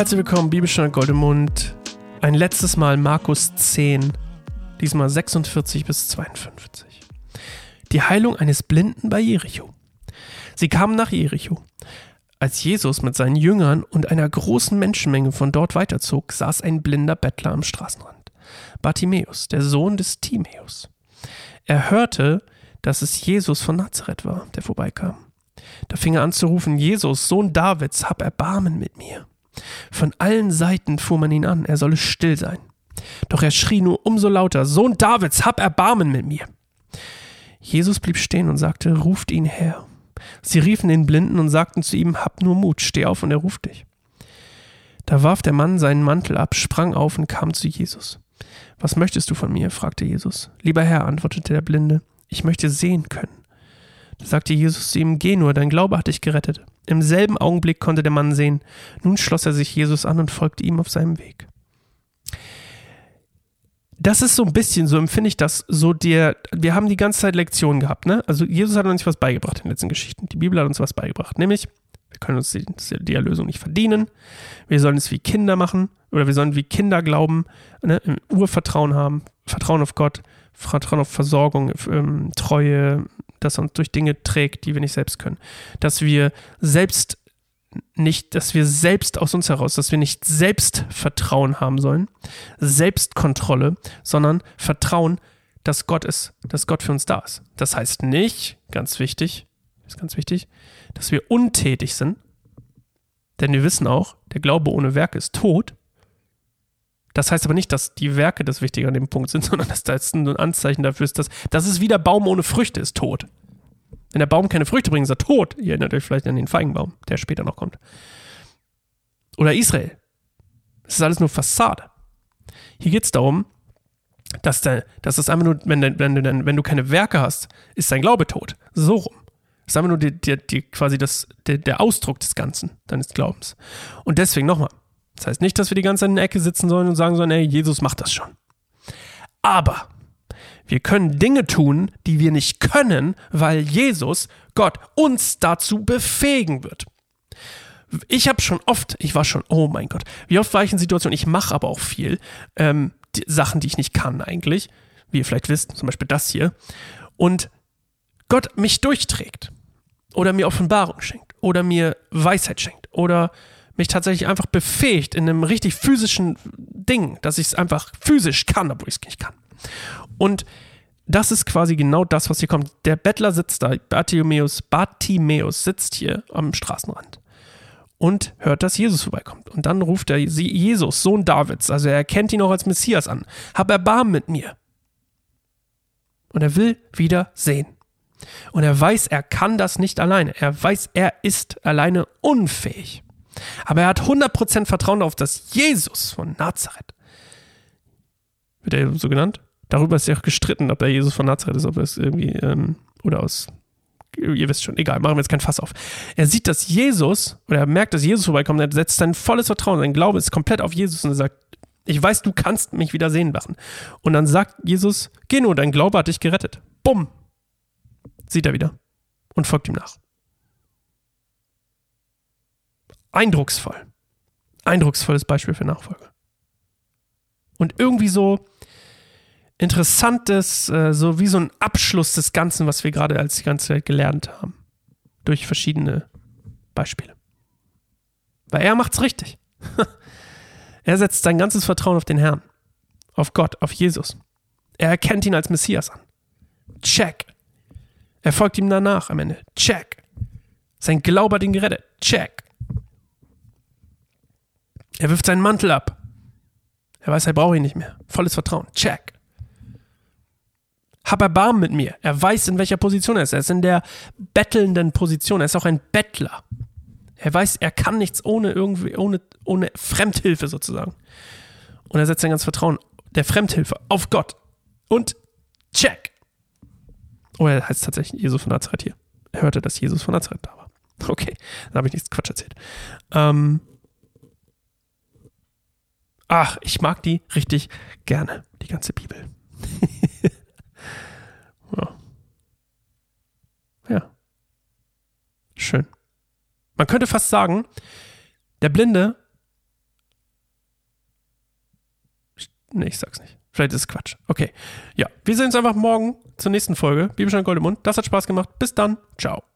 Herzlich willkommen, Bibelstunde Goldemund. Ein letztes Mal Markus 10, diesmal 46 bis 52. Die Heilung eines Blinden bei Jericho. Sie kamen nach Jericho. Als Jesus mit seinen Jüngern und einer großen Menschenmenge von dort weiterzog, saß ein blinder Bettler am Straßenrand. Bartimäus, der Sohn des Timäus. Er hörte, dass es Jesus von Nazareth war, der vorbeikam. Da fing er an zu rufen, Jesus, Sohn Davids, hab Erbarmen mit mir. Von allen Seiten fuhr man ihn an, er solle still sein. Doch er schrie nur umso lauter, Sohn Davids, hab Erbarmen mit mir. Jesus blieb stehen und sagte, ruft ihn her. Sie riefen den Blinden und sagten zu ihm, hab nur Mut, steh auf und er ruft dich. Da warf der Mann seinen Mantel ab, sprang auf und kam zu Jesus. Was möchtest du von mir? fragte Jesus. Lieber Herr, antwortete der Blinde, ich möchte sehen können. Da sagte Jesus zu ihm, geh nur, dein Glaube hat dich gerettet. Im selben Augenblick konnte der Mann sehen. Nun schloss er sich Jesus an und folgte ihm auf seinem Weg. Das ist so ein bisschen, so empfinde ich das, so der, wir haben die ganze Zeit Lektionen gehabt, ne? Also Jesus hat uns was beigebracht in den letzten Geschichten. Die Bibel hat uns was beigebracht, nämlich, wir können uns die, die Erlösung nicht verdienen. Wir sollen es wie Kinder machen oder wir sollen wie Kinder glauben, ne? Urvertrauen haben, Vertrauen auf Gott, Vertrauen auf Versorgung, ähm, Treue, dass er uns durch Dinge trägt, die wir nicht selbst können. Dass wir selbst nicht, dass wir selbst aus uns heraus, dass wir nicht Selbstvertrauen haben sollen, Selbstkontrolle, sondern Vertrauen, dass Gott ist, dass Gott für uns da ist. Das heißt nicht, ganz wichtig, ist ganz wichtig, dass wir untätig sind, denn wir wissen auch, der Glaube ohne Werke ist tot. Das heißt aber nicht, dass die Werke das Wichtige an dem Punkt sind, sondern dass das ein Anzeichen dafür ist, dass das ist wie der Baum ohne Früchte ist tot. Wenn der Baum keine Früchte bringt, ist er tot. Ihr erinnert euch vielleicht an den Feigenbaum, der später noch kommt. Oder Israel. Das ist alles nur Fassade. Hier geht es darum, dass, der, dass das einfach nur, wenn, wenn, du, wenn du keine Werke hast, ist dein Glaube tot. So rum. Das ist einfach nur die, die, die, quasi das, der, der Ausdruck des Ganzen, deines Glaubens. Und deswegen nochmal. Das heißt nicht, dass wir die ganze Zeit in der Ecke sitzen sollen und sagen sollen, ey, Jesus macht das schon. Aber wir können Dinge tun, die wir nicht können, weil Jesus, Gott, uns dazu befähigen wird. Ich habe schon oft, ich war schon, oh mein Gott, wie oft war ich in Situationen, ich mache aber auch viel, ähm, die, Sachen, die ich nicht kann eigentlich, wie ihr vielleicht wisst, zum Beispiel das hier, und Gott mich durchträgt oder mir Offenbarung schenkt oder mir Weisheit schenkt oder mich tatsächlich einfach befähigt in einem richtig physischen Ding, dass ich es einfach physisch kann, obwohl ich es nicht kann. Und das ist quasi genau das, was hier kommt. Der Bettler sitzt da, Bartimäus, Bartimäus sitzt hier am Straßenrand und hört, dass Jesus vorbeikommt. Und dann ruft er Jesus, Sohn Davids, also er erkennt ihn auch als Messias an. Hab Erbarmen mit mir. Und er will wieder sehen. Und er weiß, er kann das nicht alleine. Er weiß, er ist alleine unfähig. Aber er hat 100% Vertrauen darauf, dass Jesus von Nazareth, wird er so genannt? Darüber ist ja auch gestritten, ob er Jesus von Nazareth ist, ob er es irgendwie, ähm, oder aus, ihr wisst schon, egal, machen wir jetzt kein Fass auf. Er sieht, dass Jesus, oder er merkt, dass Jesus vorbeikommt, er setzt sein volles Vertrauen, sein Glaube ist komplett auf Jesus und er sagt, ich weiß, du kannst mich wieder sehen machen. Und dann sagt Jesus, geh nur, dein Glaube hat dich gerettet. Bumm. Sieht er wieder und folgt ihm nach. Eindrucksvoll. Eindrucksvolles Beispiel für Nachfolge. Und irgendwie so, interessantes, äh, so wie so ein Abschluss des Ganzen, was wir gerade als die ganze Zeit gelernt haben. Durch verschiedene Beispiele. Weil er macht's richtig. er setzt sein ganzes Vertrauen auf den Herrn. Auf Gott, auf Jesus. Er erkennt ihn als Messias an. Check. Er folgt ihm danach am Ende. Check. Sein Glaube hat ihn gerettet. Check. Er wirft seinen Mantel ab. Er weiß, er braucht ihn nicht mehr. Volles Vertrauen. Check. Hab Erbarmen mit mir. Er weiß, in welcher Position er ist. Er ist in der bettelnden Position. Er ist auch ein Bettler. Er weiß, er kann nichts ohne irgendwie, ohne, ohne Fremdhilfe sozusagen. Und er setzt sein ganzes Vertrauen der Fremdhilfe auf Gott. Und check. Oh, er heißt tatsächlich Jesus von Nazareth hier. Er hörte, dass Jesus von Nazareth da war. Okay, dann habe ich nichts Quatsch erzählt. Ähm, Ach, ich mag die richtig gerne, die ganze Bibel. ja. ja. Schön. Man könnte fast sagen, der Blinde. Nee, ich sag's nicht. Vielleicht ist es Quatsch. Okay. Ja, wir sehen uns einfach morgen zur nächsten Folge. Bibelstein Gold im Mund. Das hat Spaß gemacht. Bis dann. Ciao.